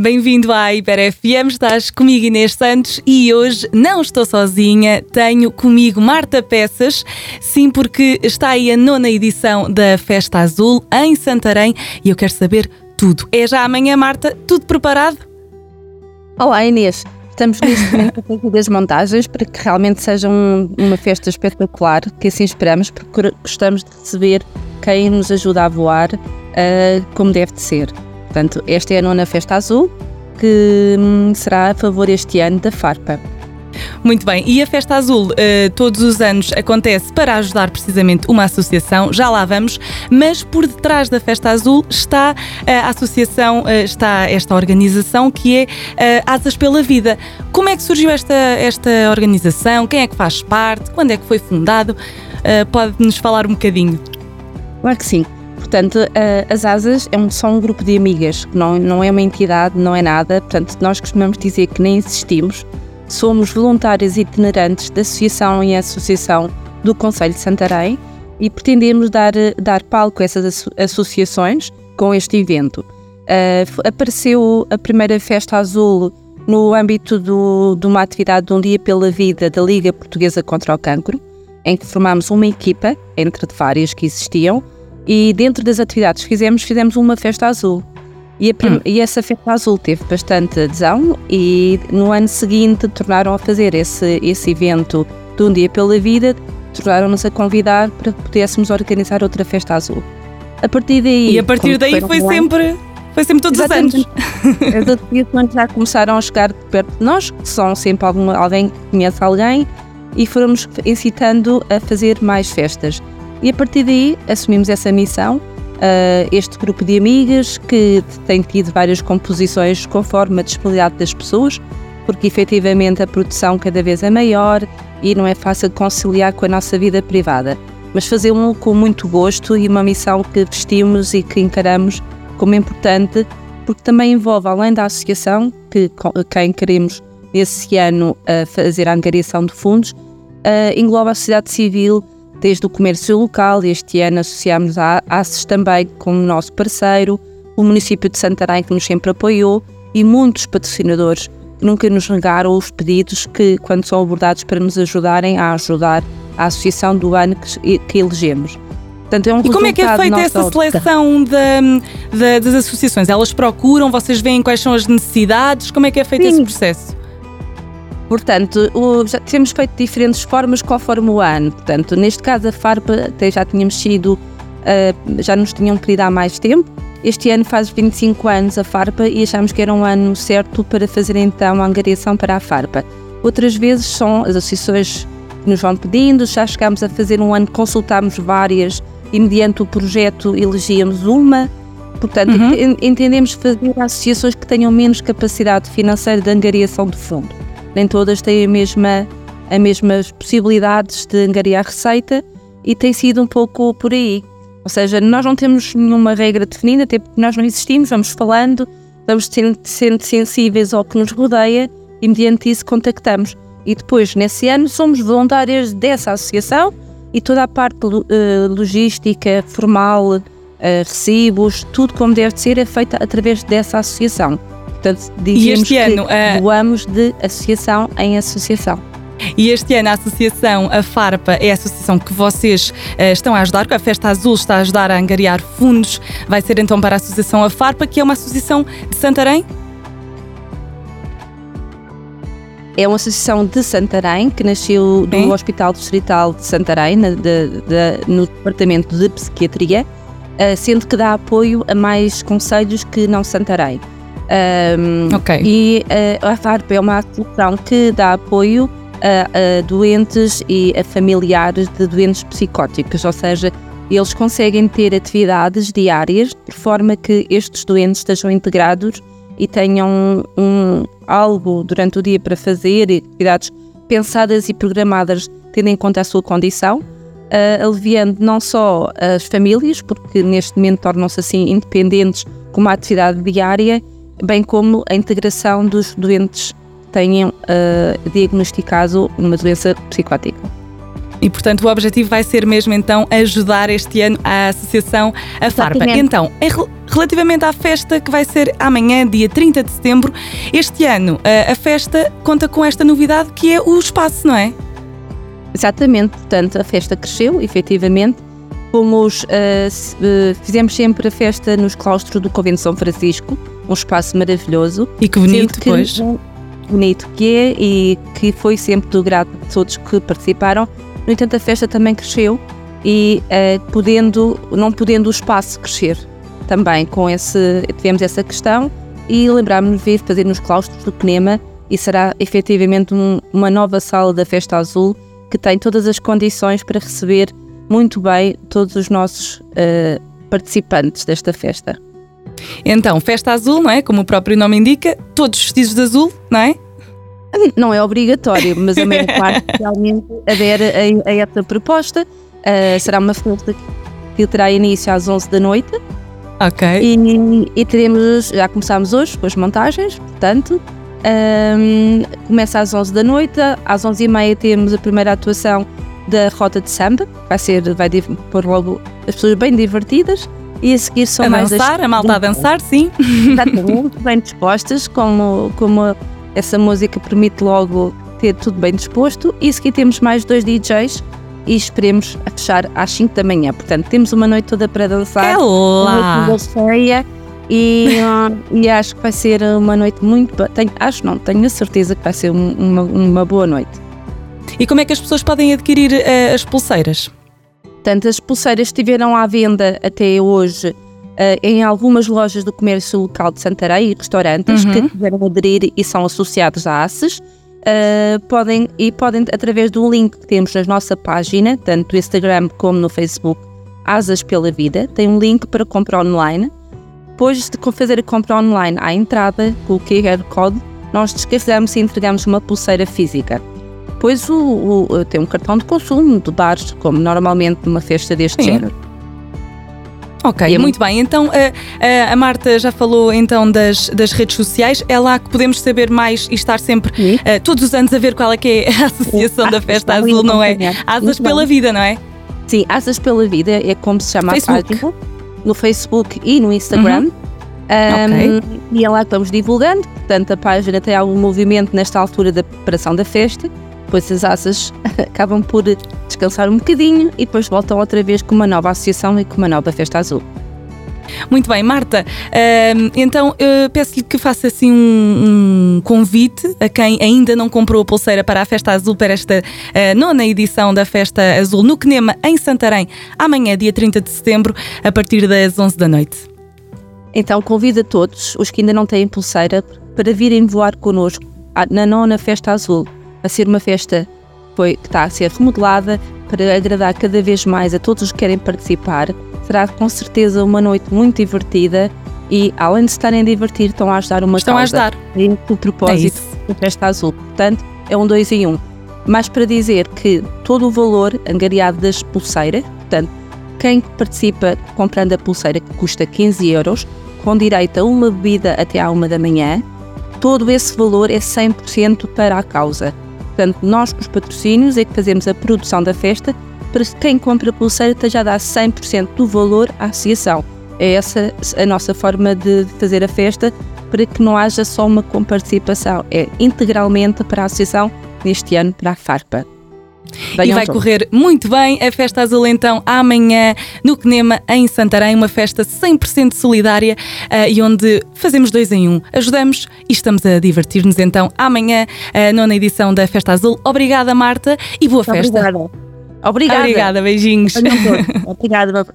Bem-vindo à Hiper FM, estás comigo Inês Santos e hoje não estou sozinha, tenho comigo Marta Peças, sim, porque está aí a nona edição da Festa Azul em Santarém e eu quero saber tudo. É já amanhã, Marta? Tudo preparado? Olá Inês, estamos neste momento a fazer as montagens para que realmente seja um, uma festa espetacular, que assim esperamos, porque gostamos de receber quem nos ajuda a voar uh, como deve de ser. Portanto, esta é a nona Festa Azul, que hum, será a favor este ano da FARPA. Muito bem, e a Festa Azul uh, todos os anos acontece para ajudar precisamente uma associação, já lá vamos, mas por detrás da Festa Azul está uh, a associação, uh, está esta organização que é Asas pela Vida. Como é que surgiu esta, esta organização? Quem é que faz parte? Quando é que foi fundado? Pode-nos falar um bocadinho? Claro que sim. Portanto, as ASAS é um, só um grupo de amigas, não, não é uma entidade, não é nada. Portanto, nós costumamos dizer que nem existimos. Somos voluntários itinerantes da associação em associação do Conselho de Santarém e pretendemos dar, dar palco a essas associações com este evento. Uh, apareceu a primeira Festa Azul no âmbito do, de uma atividade de um dia pela vida da Liga Portuguesa contra o Cancro, em que formámos uma equipa, entre várias que existiam, e dentro das atividades que fizemos, fizemos uma festa azul. E, hum. e, essa festa azul teve bastante adesão e no ano seguinte tornaram a fazer esse, esse evento de um dia pela vida, tornaram-nos a convidar para que pudéssemos organizar outra festa azul. A partir daí... E a partir daí foi sempre... Foi sempre todos Exatamente. os anos. As associações já começaram a chegar perto de nós, que são sempre alguma, alguém que conhece alguém, e fomos incitando a fazer mais festas. E a partir daí assumimos essa missão, uh, este grupo de amigas que tem tido várias composições conforme a disponibilidade das pessoas, porque efetivamente a produção cada vez é maior e não é fácil conciliar com a nossa vida privada. Mas fazê-lo com muito gosto e uma missão que vestimos e que encaramos como importante, porque também envolve, além da associação, que quem queremos esse ano uh, fazer a angariação de fundos, uh, engloba a sociedade civil, desde o comércio local. Este ano associámos a ACES também como nosso parceiro, o município de Santarém que nos sempre apoiou e muitos patrocinadores que nunca nos negaram os pedidos que, quando são abordados para nos ajudarem a ajudar a associação do ano que, que elegemos. Portanto, é um e como é que é feita essa seleção da, da, das associações? Elas procuram, vocês veem quais são as necessidades? Como é que é feito Sim. esse processo? Portanto, o, já temos feito diferentes formas conforme o ano. Portanto, neste caso, a FARPA até já tínhamos sido, uh, já nos tinham pedido há mais tempo. Este ano faz 25 anos a FARPA e achamos que era um ano certo para fazer então a angariação para a FARPA. Outras vezes são as associações que nos vão pedindo, já chegámos a fazer um ano, consultámos várias e mediante o projeto elegíamos uma. Portanto, uhum. entendemos fazer associações que tenham menos capacidade financeira de angariação de fundo nem todas têm a mesma, as mesmas possibilidades de angariar receita e tem sido um pouco por aí. Ou seja, nós não temos nenhuma regra definida, até porque nós não existimos, vamos falando, vamos sendo, sensíveis ao que nos rodeia e mediante isso contactamos. E depois, nesse ano, somos voluntárias dessa associação e toda a parte uh, logística, formal, uh, recibos, tudo como deve ser, é feita através dessa associação. Portanto, dizemos que ano, uh... voamos de associação em associação. E este ano a associação, a FARPA, é a associação que vocês uh, estão a ajudar, que a Festa Azul está a ajudar a angariar fundos. Vai ser então para a associação a FARPA, que é uma associação de Santarém? É uma associação de Santarém que nasceu do? Hospital Distrital de Santarém, na, de, de, no Departamento de Psiquiatria, uh, sendo que dá apoio a mais conselhos que não Santarém. Um, okay. E a FARP é uma associação que dá apoio a, a, doentes e a familiares de doentes psicóticos, ou seja, eles conseguem ter atividades diárias de forma que estes doentes estejam integrados e tenham um, algo durante o dia para fazer, atividades pensadas e programadas tendo em conta a sua condição, uh, aliviando não só as famílias, porque neste momento tornam-se assim independentes com uma atividade diária, bem como a integração dos doentes que tenham uh, diagnosticado uma doença psicótica. E, portanto, o objetivo vai ser mesmo então ajudar este ano a Associação A Farpa. Então, relativamente à festa que vai ser amanhã, dia 30 de setembro, este ano a, a festa conta com esta novidade que é o espaço, não é? Exatamente, portanto, a festa cresceu, efetivamente. Fomos, eh, eh, fizemos sempre a festa nos claustros do Convento de São Francisco, um espaço maravilhoso. E que bonito, que- pois. Bonito que é e que foi sempre do grado de todos que participaram. No entanto, a festa também cresceu e eh, podendo, não podendo o espaço crescer também com esse, tivemos essa questão e lembrámos-nos de fazer nos claustros do Penema e será efetivamente um- uma nova sala da Festa Azul que tem todas as condições para receber muito bem todos os nossos eh, participantes desta festa. Então, festa azul, não é? Como o próprio nome indica, todos vestidos de azul, não é? Não é obrigatório, mas a maior parte realmente adere a, a essa proposta. Uh, será uma festa que terá início às 11 da noite Ok. e, e teremos, já começámos hoje com as montagens, portanto, um, começa às 11 da noite, às 11h30 temos a primeira atuação da Rota de Samba, vai ser, vai pôr logo as pessoas bem divertidas e a seguir são a mais dançar, a malta a dançar, sim. Exatamente, bem dispostas, como, como essa música permite logo ter tudo bem disposto. E a seguir temos mais dois DJs e esperemos a fechar às 5 da manhã. Portanto, temos uma noite toda para dançar. É lá. Uma cheia e, e acho que vai ser uma noite muito boa. Tenho, acho não, tenho a certeza que vai ser um- uma, uma boa noite. E como é que as pessoas podem adquirir eh, as pulseiras? Portanto, as pulseiras estiveram à venda até hoje eh, em algumas lojas do comércio local de Santarém e restaurantes Uhum. que quiseram aderir e são associados à ACES. eh, podem, e podem, através do link que temos na nossa página, tanto no Instagram como no Facebook, Asas pela Vida, tem um link para compra online. Depois de fazer a compra online à entrada, com o QR Code, nós descarregamos e entregamos uma pulseira física. Depois o, o- tem um cartão de consumo de bares, como normalmente numa festa deste Sim. género. Ok, é muito bem. Então eh, a Marta já falou então das, das redes sociais. É lá que podemos saber mais e estar sempre eh, todos os anos a ver qual é que é a associação da Festa Azul, não é? Asas Muito pela vida, não é? Sim, Asas pela Vida é como se chama Facebook. a página, no Facebook e no Instagram. Uhum. Um, E é lá que vamos divulgando. Portanto, a página tem algum movimento nesta altura da preparação da festa. Depois as asas acabam por descansar um bocadinho e depois voltam outra vez com uma nova associação e com uma nova festa azul. Muito bem, Marta. ehm, então eh, peço-lhe que faça assim um, convite a quem ainda não comprou a pulseira para a Festa Azul para esta eh, nona edição da Festa Azul no Quenema, em Santarém, amanhã, dia 30 de setembro, a partir das 11 da noite. Então convido a todos, os que ainda não têm pulseira, para virem voar connosco na nona Festa Azul. A ser uma festa que foi, que está a ser remodelada para agradar cada vez mais a todos os que querem participar. Será com certeza uma noite muito divertida e, além de estarem a divertir, estão a ajudar uma Estão a causa. ajudar. É o É propósito da Festa Azul. Portanto, é um dois em um. Mas para dizer que todo o valor angariado das pulseiras, portanto, quem participa comprando a pulseira que custa 15 euros, com direito a uma bebida até à uma da manhã, todo esse valor é 100% para a causa. Portanto, nós com os patrocínios é que fazemos a produção da festa para que quem compra a pulseira esteja a dar 100% do valor à associação. É essa a nossa forma de fazer a festa para que não haja só uma comparticipação, é integralmente para a associação, neste ano para a FARPA. E Venham vai todos. correr muito bem a Festa Azul então amanhã no Quenema em Santarém, uma festa 100% solidária eh, e onde fazemos dois em um. Ajudamos e estamos a divertir-nos então amanhã, a nona edição da Festa Azul. Obrigada Marta e boa festa. Obrigada. Obrigada. Obrigada, beijinhos. Venham. Obrigada.